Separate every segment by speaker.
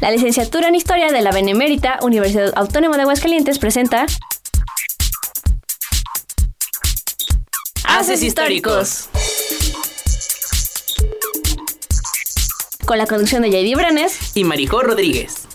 Speaker 1: La licenciatura en Historia de la Benemérita Universidad Autónoma de Aguascalientes presenta Haces Históricos. Con la conducción de J.D. Branes
Speaker 2: y Maricó Rodríguez.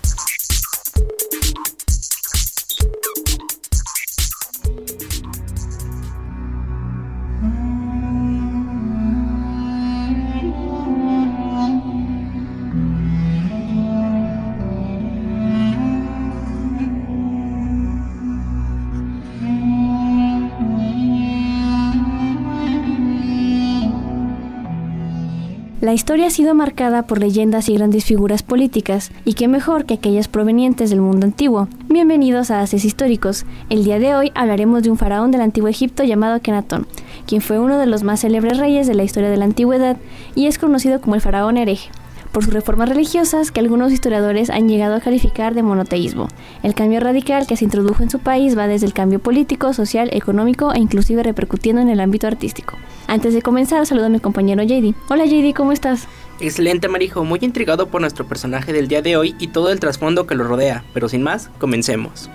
Speaker 1: La historia ha sido marcada por leyendas y grandes figuras políticas, y qué mejor que aquellas provenientes del mundo antiguo. Bienvenidos a Haces Históricos. El día de hoy hablaremos de un faraón del antiguo Egipto llamado Akenatón, quien fue uno de los más célebres reyes de la historia de la antigüedad y es conocido como el faraón hereje por sus reformas religiosas que algunos historiadores han llegado a calificar de monoteísmo. El cambio radical que se introdujo en su país va desde el cambio político, social, económico e inclusive repercutiendo en el ámbito artístico. Antes de comenzar, saludo a mi compañero JD. Hola JD, ¿cómo estás?
Speaker 2: Excelente Marijo, muy intrigado por nuestro personaje del día de hoy y todo el trasfondo que lo rodea, pero sin más, comencemos.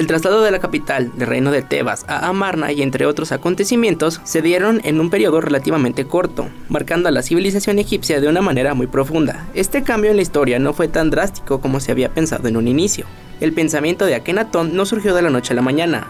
Speaker 2: El traslado de la capital del reino de Tebas a Amarna y entre otros acontecimientos se dieron en un periodo relativamente corto, marcando a la civilización egipcia de una manera muy profunda. Este cambio en la historia no fue tan drástico como se había pensado en un inicio. El pensamiento de Akenatón no surgió de la noche a la mañana.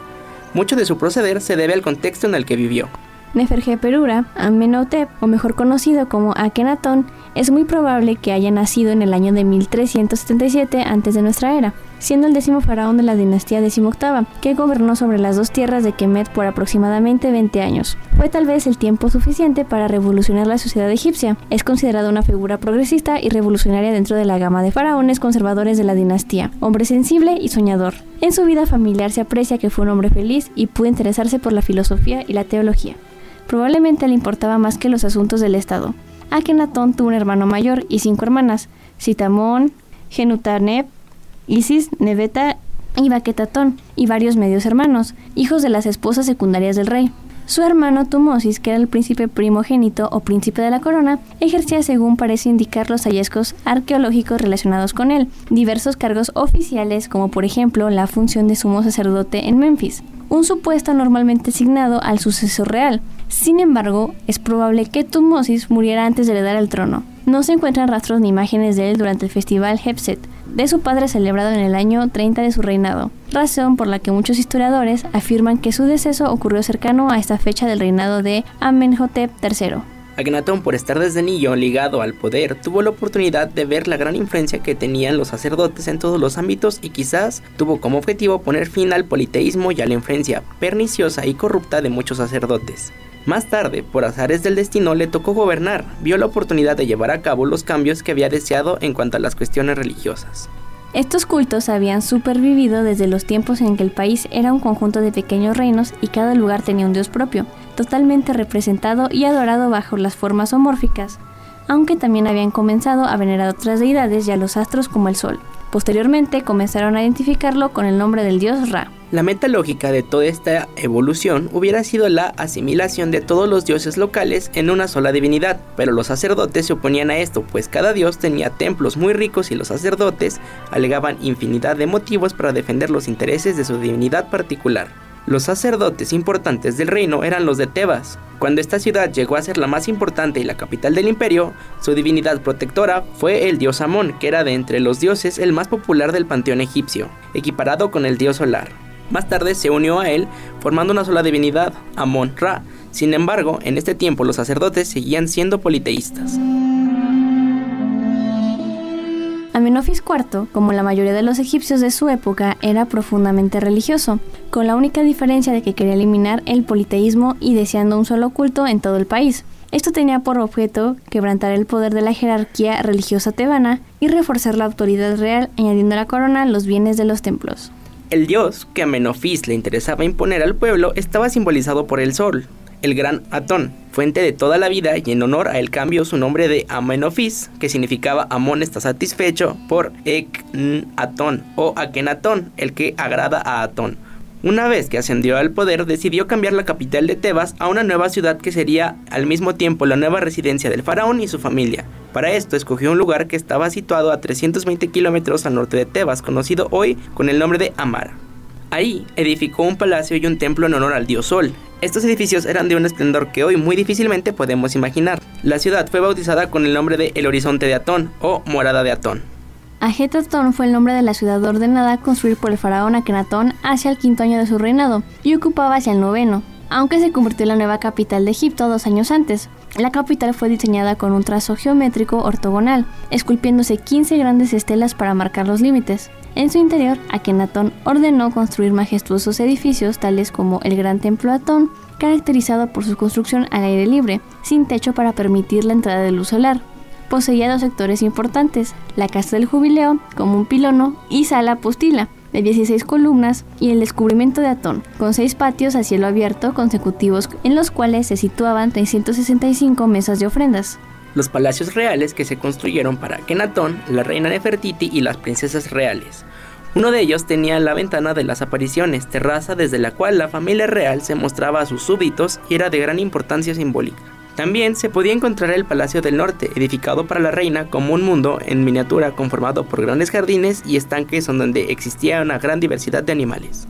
Speaker 2: Mucho de su proceder se debe al contexto en el que vivió.
Speaker 1: Neferjeperura, Amenhotep, o mejor conocido como Akenatón, es muy probable que haya nacido en el año de 1377 antes de nuestra era, siendo el décimo faraón de la dinastía decimoctava, que gobernó sobre las dos tierras de Kemet por aproximadamente 20 años. Fue tal vez el tiempo suficiente para revolucionar la sociedad egipcia. Es considerado una figura progresista y revolucionaria dentro de la gama de faraones conservadores de la dinastía, hombre sensible y soñador. En su vida familiar se aprecia que fue un hombre feliz y pudo interesarse por la filosofía y la teología. Probablemente le importaba más que los asuntos del Estado. Akenatón tuvo un hermano mayor y cinco hermanas, Citamón, Genutanep, Isis, Nebeta y Baquetatón, y varios medios hermanos, hijos de las esposas secundarias del rey. Su hermano Tumosis, que era el príncipe primogénito o príncipe de la corona, ejercía, según parece indicar los hallazgos arqueológicos relacionados con él, diversos cargos oficiales, como por ejemplo la función de sumo sacerdote en Memphis, un supuesto normalmente asignado al sucesor real. Sin embargo, es probable que Tumosis muriera antes de heredar el trono. No se encuentran rastros ni imágenes de él durante el festival Hepset, de su padre celebrado en el año 30 de su reinado, razón por la que muchos historiadores afirman que su deceso ocurrió cercano a esta fecha del reinado de Amenhotep III.
Speaker 2: Agnatón, por estar desde niño ligado al poder, tuvo la oportunidad de ver la gran influencia que tenían los sacerdotes en todos los ámbitos y quizás tuvo como objetivo poner fin al politeísmo y a la influencia perniciosa y corrupta de muchos sacerdotes. Más tarde, por azares del destino, le tocó gobernar, vio la oportunidad de llevar a cabo los cambios que había deseado en cuanto a las cuestiones religiosas.
Speaker 1: Estos cultos habían supervivido desde los tiempos en que el país era un conjunto de pequeños reinos y cada lugar tenía un dios propio, totalmente representado y adorado bajo las formas homórficas, aunque también habían comenzado a venerar otras deidades y a los astros como el sol. Posteriormente comenzaron a identificarlo con el nombre del dios Ra.
Speaker 2: La meta lógica de toda esta evolución hubiera sido la asimilación de todos los dioses locales en una sola divinidad, pero los sacerdotes se oponían a esto, pues cada dios tenía templos muy ricos y los sacerdotes alegaban infinidad de motivos para defender los intereses de su divinidad particular. Los sacerdotes importantes del reino eran los de Tebas. Cuando esta ciudad llegó a ser la más importante y la capital del imperio, su divinidad protectora fue el dios Amón, que era de entre los dioses el más popular del panteón egipcio, equiparado con el dios solar. Más tarde se unió a él formando una sola divinidad, Amón-Ra. Sin embargo, en este tiempo los sacerdotes seguían siendo politeístas.
Speaker 1: Amenofis IV, como la mayoría de los egipcios de su época, era profundamente religioso, con la única diferencia de que quería eliminar el politeísmo y deseando un solo culto en todo el país. Esto tenía por objeto quebrantar el poder de la jerarquía religiosa tebana y reforzar la autoridad real, añadiendo a la corona los bienes de los templos.
Speaker 2: El dios que a Menofis le interesaba imponer al pueblo estaba simbolizado por el sol, el Gran Atón, fuente de toda la vida y en honor a él cambió su nombre de Amenofis, que significaba Amón está satisfecho, por Eknatón o Akenatón, el que agrada a Atón. Una vez que ascendió al poder, decidió cambiar la capital de Tebas a una nueva ciudad que sería al mismo tiempo la nueva residencia del faraón y su familia. Para esto escogió un lugar que estaba situado a 320 kilómetros al norte de Tebas, conocido hoy con el nombre de Amara. Ahí edificó un palacio y un templo en honor al dios Sol. Estos edificios eran de un esplendor que hoy muy difícilmente podemos imaginar. La ciudad fue bautizada con el nombre de El Horizonte de Atón o Morada de Atón.
Speaker 1: Ajetatón fue el nombre de la ciudad ordenada a construir por el faraón Akenatón hacia el quinto año de su reinado y ocupaba hacia el noveno, aunque se convirtió en la nueva capital de Egipto dos años antes. La capital fue diseñada con un trazo geométrico ortogonal, esculpiéndose 15 grandes estelas para marcar los límites. En su interior, Akenatón ordenó construir majestuosos edificios tales como el Gran Templo Atón, caracterizado por su construcción al aire libre, sin techo para permitir la entrada de luz solar. Poseía dos sectores importantes, la Casa del Jubileo, como un pilono, y Sala Postila, de 16 columnas, y el descubrimiento de Atón, con seis patios a cielo abierto consecutivos en los cuales se situaban 365 mesas de ofrendas.
Speaker 2: Los palacios reales que se construyeron para Akenatón, la reina Nefertiti y las princesas reales. Uno de ellos tenía la ventana de las apariciones, terraza desde la cual la familia real se mostraba a sus súbditos y era de gran importancia simbólica. También se podía encontrar el Palacio del Norte, edificado para la reina como un mundo en miniatura conformado por grandes jardines y estanques donde existía una gran diversidad de animales.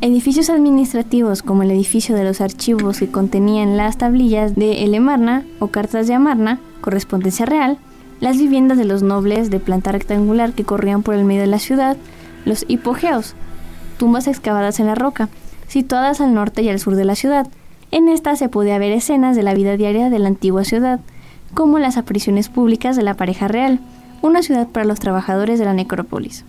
Speaker 1: Edificios administrativos como el edificio de los archivos que contenían las tablillas de Elemarna o cartas de Amarna, correspondencia real, las viviendas de los nobles de planta rectangular que corrían por el medio de la ciudad, los hipogeos, tumbas excavadas en la roca, situadas al norte y al sur de la ciudad. En estas se podía ver escenas de la vida diaria de la antigua ciudad, como las apariciones públicas de la pareja real, una ciudad para los trabajadores de la necrópolis.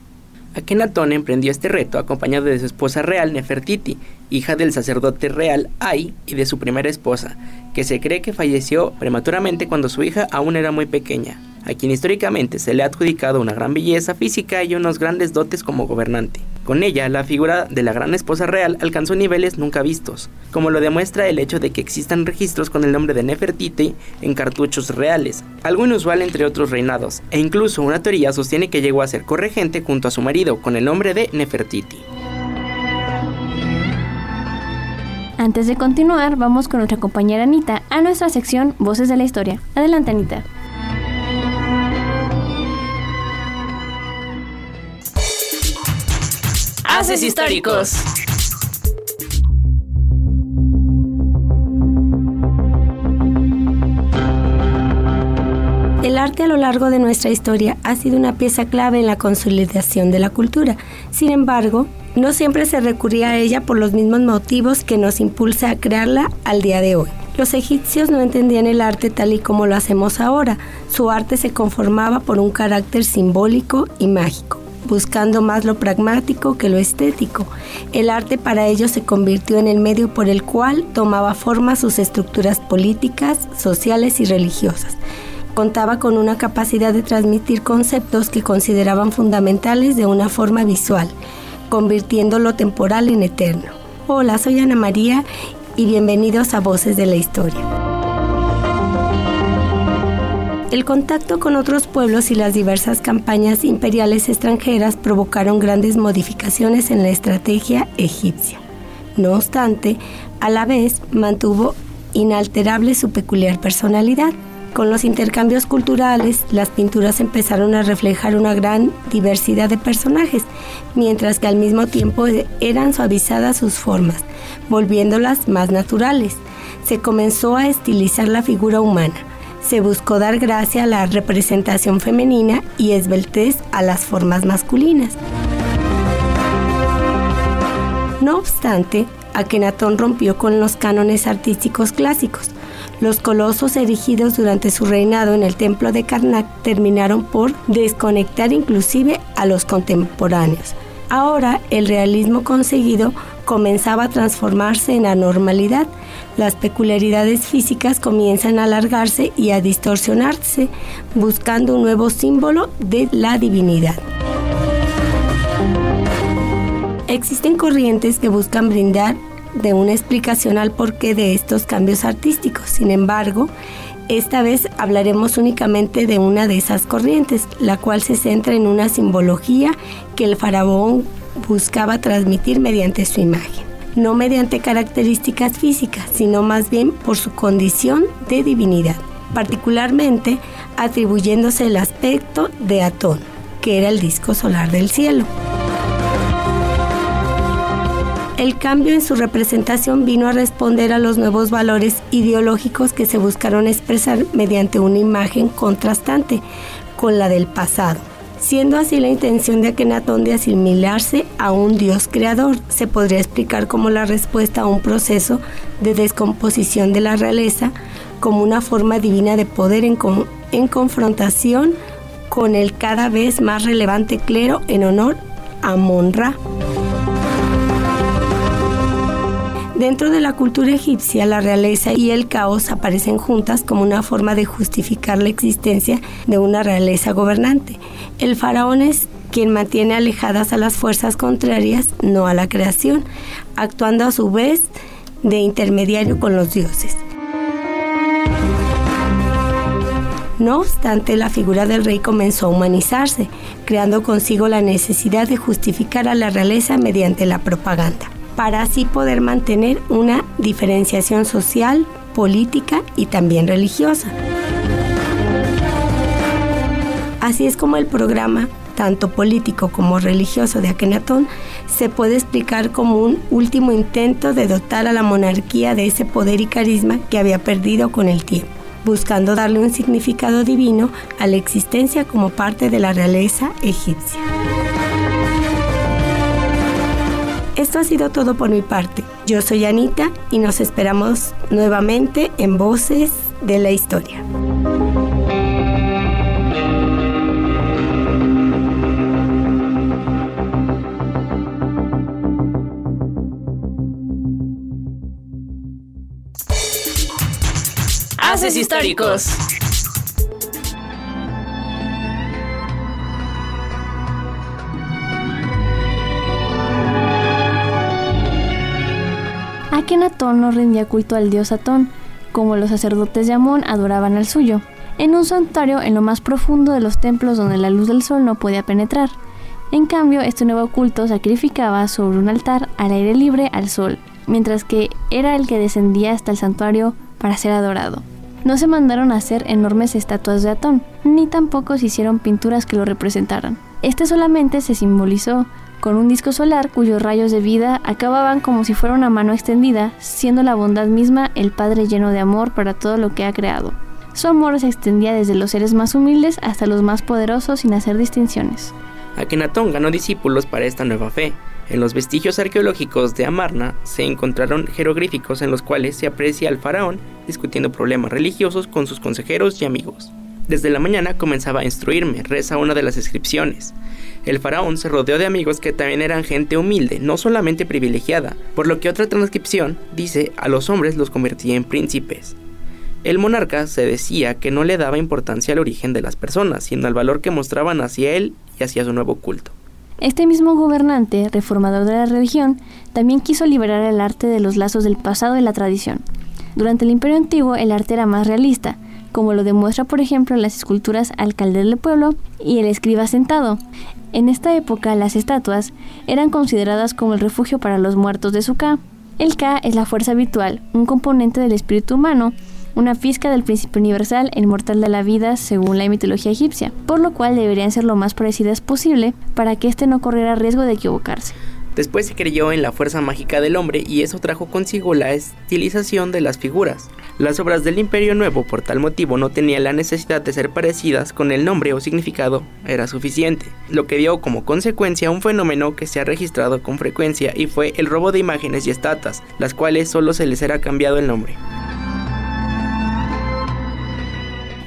Speaker 2: Akenatón emprendió este reto acompañado de su esposa real Nefertiti, hija del sacerdote real Ai y de su primera esposa, que se cree que falleció prematuramente cuando su hija aún era muy pequeña, a quien históricamente se le ha adjudicado una gran belleza física y unos grandes dotes como gobernante. Con ella, la figura de la gran esposa real alcanzó niveles nunca vistos, como lo demuestra el hecho de que existan registros con el nombre de Nefertiti en cartuchos reales, algo inusual entre otros reinados, e incluso una teoría sostiene que llegó a ser corregente junto a su marido con el nombre de Nefertiti.
Speaker 1: Antes de continuar, vamos con nuestra compañera Anita a nuestra sección Voces de la Historia. Adelante, Anita.
Speaker 3: Haces históricos.
Speaker 4: El arte a lo largo de nuestra historia ha sido una pieza clave en la consolidación de la cultura. Sin embargo, no siempre se recurría a ella por los mismos motivos que nos impulsa a crearla al día de hoy. Los egipcios no entendían el arte tal y como lo hacemos ahora. Su arte se conformaba por un carácter simbólico y mágico buscando más lo pragmático que lo estético. El arte para ellos se convirtió en el medio por el cual tomaba forma sus estructuras políticas, sociales y religiosas. Contaba con una capacidad de transmitir conceptos que consideraban fundamentales de una forma visual, convirtiendo lo temporal en eterno. Hola, soy Ana María y bienvenidos a Voces de la Historia. El contacto con otros pueblos y las diversas campañas imperiales extranjeras provocaron grandes modificaciones en la estrategia egipcia. No obstante, a la vez mantuvo inalterable su peculiar personalidad. Con los intercambios culturales, las pinturas empezaron a reflejar una gran diversidad de personajes, mientras que al mismo tiempo eran suavizadas sus formas, volviéndolas más naturales. Se comenzó a estilizar la figura humana, se buscó dar gracia a la representación femenina y esbeltez a las formas masculinas. No obstante, Akenatón rompió con los cánones artísticos clásicos. Los colosos erigidos durante su reinado en el templo de Karnak terminaron por desconectar inclusive a los contemporáneos. Ahora el realismo conseguido comenzaba a transformarse en anormalidad. Las peculiaridades físicas comienzan a alargarse y a distorsionarse, buscando un nuevo símbolo de la divinidad. Existen corrientes que buscan brindar de una explicación al porqué de estos cambios artísticos. Sin embargo, esta vez hablaremos únicamente de una de esas corrientes, la cual se centra en una simbología que el faraón buscaba transmitir mediante su imagen, no mediante características físicas, sino más bien por su condición de divinidad, particularmente atribuyéndose el aspecto de Atón, que era el disco solar del cielo. El cambio en su representación vino a responder a los nuevos valores ideológicos que se buscaron expresar mediante una imagen contrastante con la del pasado, siendo así la intención de Akenatón de asimilarse a un dios creador. Se podría explicar como la respuesta a un proceso de descomposición de la realeza como una forma divina de poder en, en confrontación con el cada vez más relevante clero en honor a Monra. Dentro de la cultura egipcia, la realeza y el caos aparecen juntas como una forma de justificar la existencia de una realeza gobernante. El faraón es quien mantiene alejadas a las fuerzas contrarias, no a la creación, actuando a su vez de intermediario con los dioses. No obstante, la figura del rey comenzó a humanizarse, creando consigo la necesidad de justificar a la realeza mediante la propaganda para así poder mantener una diferenciación social, política y también religiosa. Así es como el programa, tanto político como religioso de Akenatón, se puede explicar como un último intento de dotar a la monarquía de ese poder y carisma que había perdido con el tiempo, buscando darle un significado divino a la existencia como parte de la realeza egipcia. Esto ha sido todo por mi parte. Yo soy Anita y nos esperamos nuevamente en Voces de la Historia.
Speaker 3: Haces históricos.
Speaker 1: Akenatón no rendía culto al dios Atón, como los sacerdotes de Amón adoraban al suyo, en un santuario en lo más profundo de los templos donde la luz del sol no podía penetrar. En cambio, este nuevo culto sacrificaba sobre un altar al aire libre al sol, mientras que era el que descendía hasta el santuario para ser adorado. No se mandaron a hacer enormes estatuas de Atón, ni tampoco se hicieron pinturas que lo representaran. Este solamente se simbolizó con un disco solar cuyos rayos de vida acababan como si fuera una mano extendida, siendo la bondad misma el Padre lleno de amor para todo lo que ha creado. Su amor se extendía desde los seres más humildes hasta los más poderosos sin hacer distinciones.
Speaker 2: Akenatón ganó discípulos para esta nueva fe. En los vestigios arqueológicos de Amarna se encontraron jeroglíficos en los cuales se aprecia al faraón discutiendo problemas religiosos con sus consejeros y amigos. Desde la mañana comenzaba a instruirme, reza una de las inscripciones. El faraón se rodeó de amigos que también eran gente humilde, no solamente privilegiada, por lo que otra transcripción dice a los hombres los convertía en príncipes. El monarca se decía que no le daba importancia al origen de las personas, sino al valor que mostraban hacia él y hacia su nuevo culto.
Speaker 1: Este mismo gobernante, reformador de la religión, también quiso liberar el arte de los lazos del pasado y la tradición. Durante el Imperio Antiguo el arte era más realista, como lo demuestra por ejemplo las esculturas Alcalde del Pueblo y el Escriba Sentado. En esta época las estatuas eran consideradas como el refugio para los muertos de su Ka. El Ka es la fuerza habitual, un componente del espíritu humano, una pizca del principio universal e inmortal de la vida según la mitología egipcia, por lo cual deberían ser lo más parecidas posible para que éste no corriera riesgo de equivocarse.
Speaker 2: Después se creyó en la fuerza mágica del hombre y eso trajo consigo la estilización de las figuras. Las obras del Imperio Nuevo por tal motivo no tenían la necesidad de ser parecidas con el nombre o significado, era suficiente, lo que dio como consecuencia un fenómeno que se ha registrado con frecuencia y fue el robo de imágenes y estatuas, las cuales solo se les era cambiado el nombre.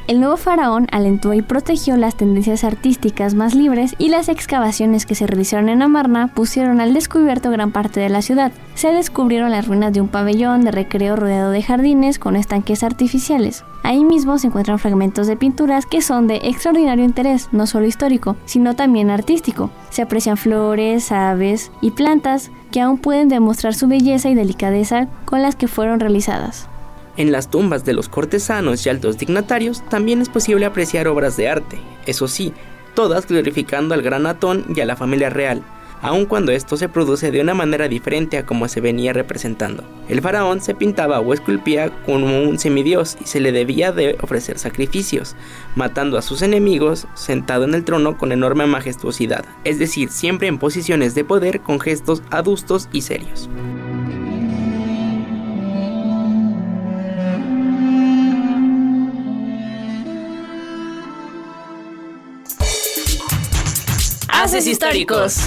Speaker 1: El nuevo faraón alentó y protegió las tendencias artísticas más libres y las excavaciones que se realizaron en Amarna pusieron al descubierto gran parte de la ciudad. Se descubrieron las ruinas de un pabellón de recreo rodeado de jardines con estanques artificiales. Ahí mismo se encuentran fragmentos de pinturas que son de extraordinario interés, no solo histórico, sino también artístico. Se aprecian flores, aves y plantas, que aún pueden demostrar su belleza y delicadeza con las que fueron realizadas.
Speaker 2: En las tumbas de los cortesanos y altos dignatarios también es posible apreciar obras de arte, eso sí, todas glorificando al gran Atón y a la familia real, aun cuando esto se produce de una manera diferente a como se venía representando. El faraón se pintaba o esculpía como un semidios y se le debía de ofrecer sacrificios, matando a sus enemigos sentado en el trono con enorme majestuosidad, es decir, siempre en posiciones de poder con gestos adustos y serios.
Speaker 3: Históricos.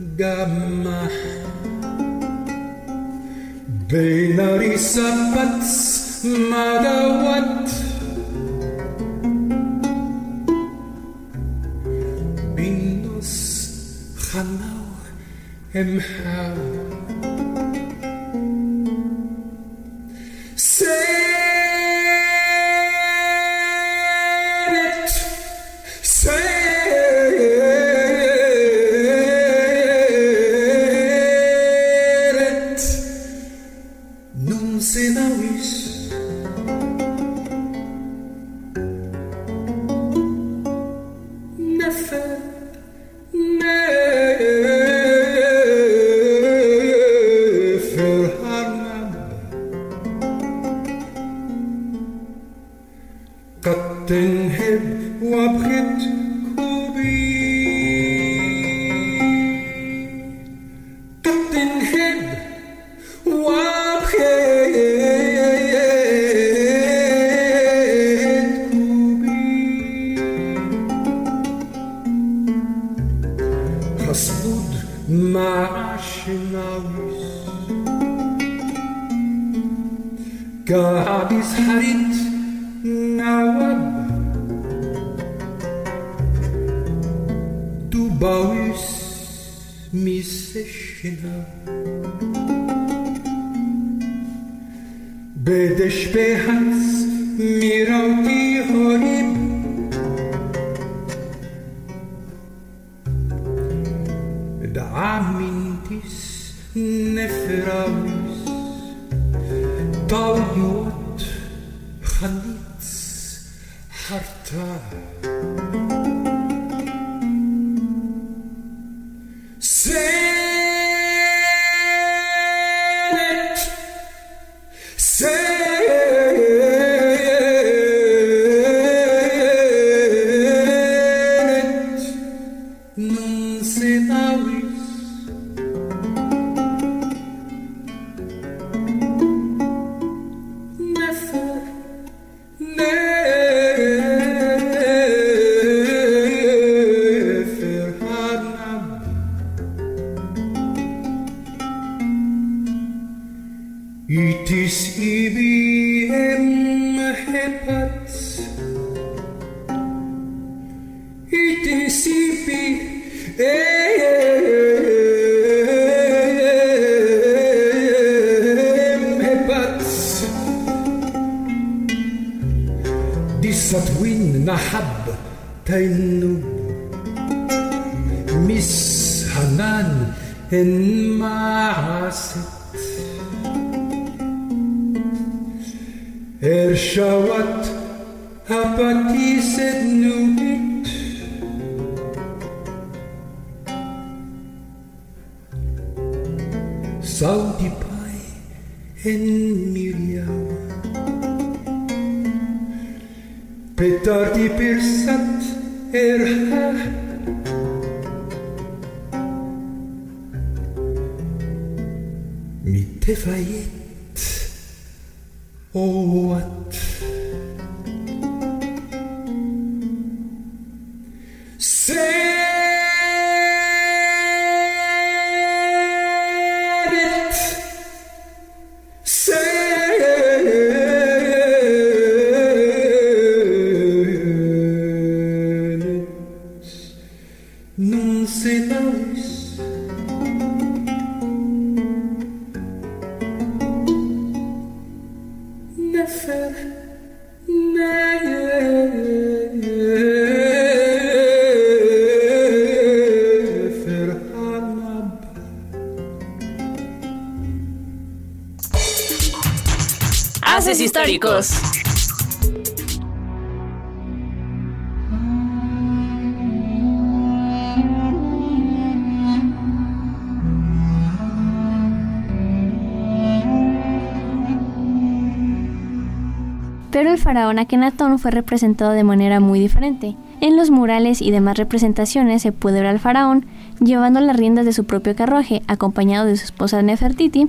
Speaker 5: gamah بين رسبت ما دوت بالنص خناو امحاو Kattenheb, Wabrit, αμήν της νεφράμις τα ουιό It is EBM hepat. It is EBM hepat. تسطوين نحب تينب مس هنان المعاسد Jawat hapatiset nudit Saudi pai en miliau Petardi persat erha. Mitefayet
Speaker 3: Oh, what? Históricos.
Speaker 1: Pero el faraón Akenatón fue representado de manera muy diferente. En los murales y demás representaciones se puede ver al faraón llevando las riendas de su propio carruaje, acompañado de su esposa Nefertiti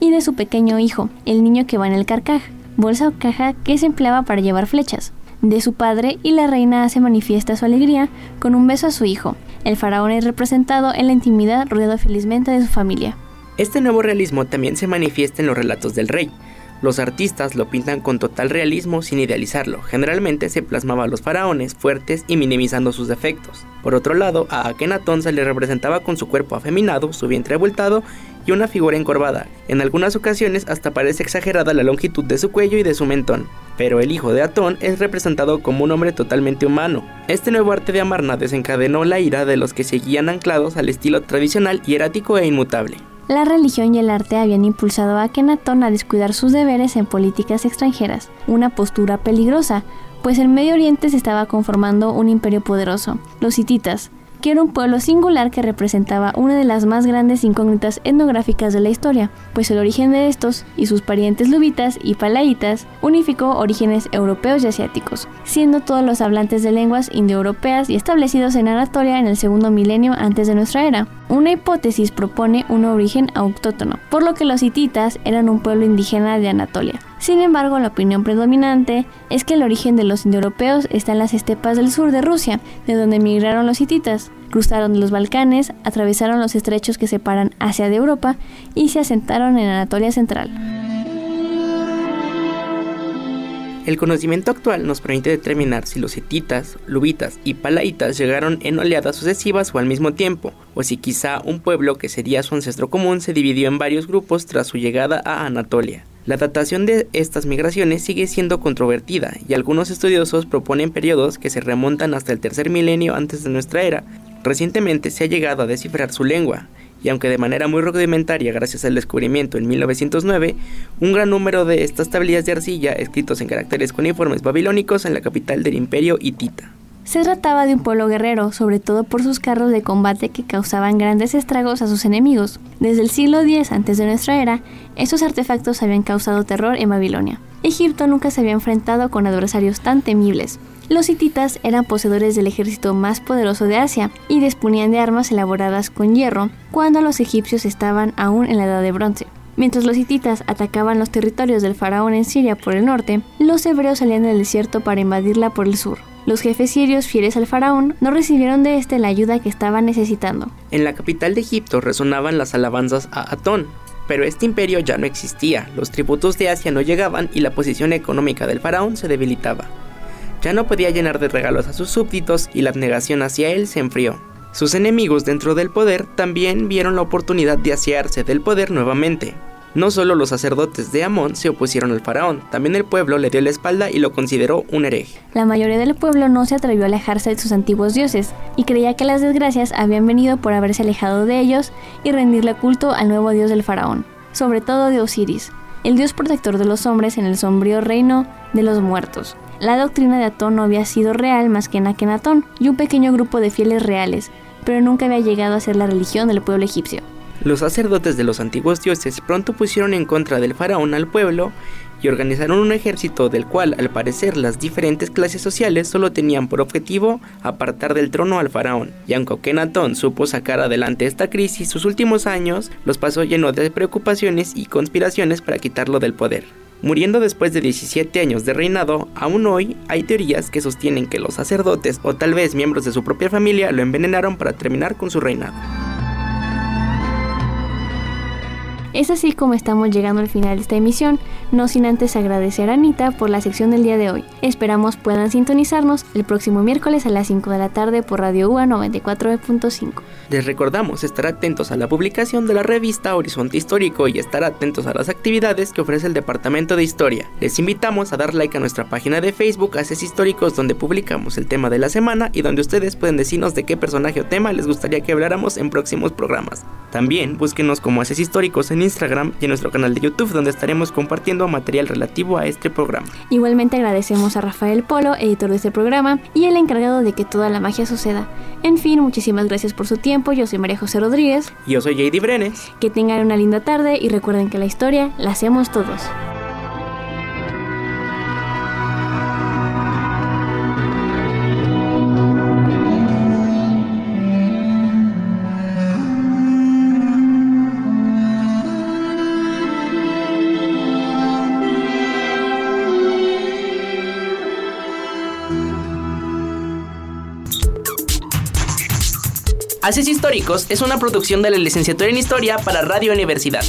Speaker 1: y de su pequeño hijo, el niño que va en el carcaj, bolsa o caja que se empleaba para llevar flechas, de su padre y la reina hace manifiesta su alegría con un beso a su hijo. El faraón es representado en la intimidad rodeado felizmente de su familia.
Speaker 2: Este nuevo realismo también se manifiesta en los relatos del rey. Los artistas lo pintan con total realismo sin idealizarlo. Generalmente se plasmaba a los faraones fuertes y minimizando sus defectos. Por otro lado, a Akenatón se le representaba con su cuerpo afeminado, su vientre abultado y una figura encorvada. En algunas ocasiones hasta parece exagerada la longitud de su cuello y de su mentón. Pero el hijo de Atón es representado como un hombre totalmente humano. Este nuevo arte de Amarna desencadenó la ira de los que seguían anclados al estilo tradicional, hierático e inmutable.
Speaker 1: La religión y el arte habían impulsado a Akenatón a descuidar sus deberes en políticas extranjeras, una postura peligrosa, pues en Medio Oriente se estaba conformando un imperio poderoso, los hititas, que era un pueblo singular que representaba una de las más grandes incógnitas etnográficas de la historia, pues el origen de estos y sus parientes lubitas y palaitas unificó orígenes europeos y asiáticos, siendo todos los hablantes de lenguas indoeuropeas y establecidos en Anatolia en el segundo milenio antes de nuestra era. Una hipótesis propone un origen autóctono, por lo que los hititas eran un pueblo indígena de Anatolia. Sin embargo, la opinión predominante es que el origen de los indoeuropeos está en las estepas del sur de Rusia, de donde emigraron los hititas. Cruzaron los Balcanes, atravesaron los estrechos que separan Asia de Europa y se asentaron en Anatolia Central.
Speaker 2: El conocimiento actual nos permite determinar si los hititas, lubitas y palaitas llegaron en oleadas sucesivas o al mismo tiempo, o si quizá un pueblo que sería su ancestro común se dividió en varios grupos tras su llegada a Anatolia. La datación de estas migraciones sigue siendo controvertida y algunos estudiosos proponen periodos que se remontan hasta el tercer milenio antes de nuestra era. Recientemente se ha llegado a descifrar su lengua, y aunque de manera muy rudimentaria gracias al descubrimiento en 1909, un gran número de estas tablillas de arcilla escritos en caracteres cuneiformes babilónicos en la capital del imperio hitita.
Speaker 1: Se trataba de un pueblo guerrero, sobre todo por sus carros de combate que causaban grandes estragos a sus enemigos. Desde el siglo X antes de nuestra era, estos artefactos habían causado terror en Babilonia. Egipto nunca se había enfrentado con adversarios tan temibles. Los hititas eran poseedores del ejército más poderoso de Asia y disponían de armas elaboradas con hierro cuando los egipcios estaban aún en la edad de bronce. Mientras los hititas atacaban los territorios del faraón en Siria por el norte, los hebreos salían del desierto para invadirla por el sur. Los jefes sirios fieles al faraón no recibieron de este la ayuda que estaban necesitando.
Speaker 2: En la capital de Egipto resonaban las alabanzas a Atón, pero este imperio ya no existía, los tributos de Asia no llegaban y la posición económica del faraón se debilitaba. Ya no podía llenar de regalos a sus súbditos y la abnegación hacia él se enfrió. Sus enemigos dentro del poder también vieron la oportunidad de asearse del poder nuevamente. No solo los sacerdotes de Amón se opusieron al faraón, también el pueblo le dio la espalda y lo consideró un hereje.
Speaker 1: La mayoría del pueblo no se atrevió a alejarse de sus antiguos dioses y creía que las desgracias habían venido por haberse alejado de ellos y rendirle culto al nuevo dios del faraón, sobre todo de Osiris, el dios protector de los hombres en el sombrío reino de los muertos. La doctrina de Atón no había sido real más que en Akenatón y un pequeño grupo de fieles reales, pero nunca había llegado a ser la religión del pueblo egipcio.
Speaker 2: Los sacerdotes de los antiguos dioses pronto pusieron en contra del faraón al pueblo y organizaron un ejército del cual al parecer las diferentes clases sociales solo tenían por objetivo apartar del trono al faraón. Y aunque Okenatón supo sacar adelante esta crisis, sus últimos años los pasó lleno de preocupaciones y conspiraciones para quitarlo del poder. Muriendo después de 17 años de reinado, aún hoy hay teorías que sostienen que los sacerdotes o tal vez miembros de su propia familia lo envenenaron para terminar con su reinado.
Speaker 1: Es así como estamos llegando al final de esta emisión, no sin antes agradecer a Anita por la sección del día de hoy. Esperamos puedan sintonizarnos el próximo miércoles a las 5 de la tarde por Radio UA 94.5.
Speaker 2: Les recordamos estar atentos a la publicación de la revista Horizonte Histórico y estar atentos a las actividades que ofrece el Departamento de Historia. Les invitamos a dar like a nuestra página de Facebook Haces Históricos donde publicamos el tema de la semana y donde ustedes pueden decirnos de qué personaje o tema les gustaría que habláramos en próximos programas. También búsquenos como Haces Históricos en Instagram y en nuestro canal de YouTube donde estaremos compartiendo material relativo a este programa.
Speaker 1: Igualmente agradecemos a Rafael Polo, editor de este programa, y el encargado de que toda la magia suceda. En fin, muchísimas gracias por su tiempo. Yo soy María José Rodríguez.
Speaker 2: Yo soy JD Brenes.
Speaker 1: Que tengan una linda tarde y recuerden que la historia la hacemos todos.
Speaker 2: Haces Históricos es una producción de la licenciatura en Historia para Radio Universidad.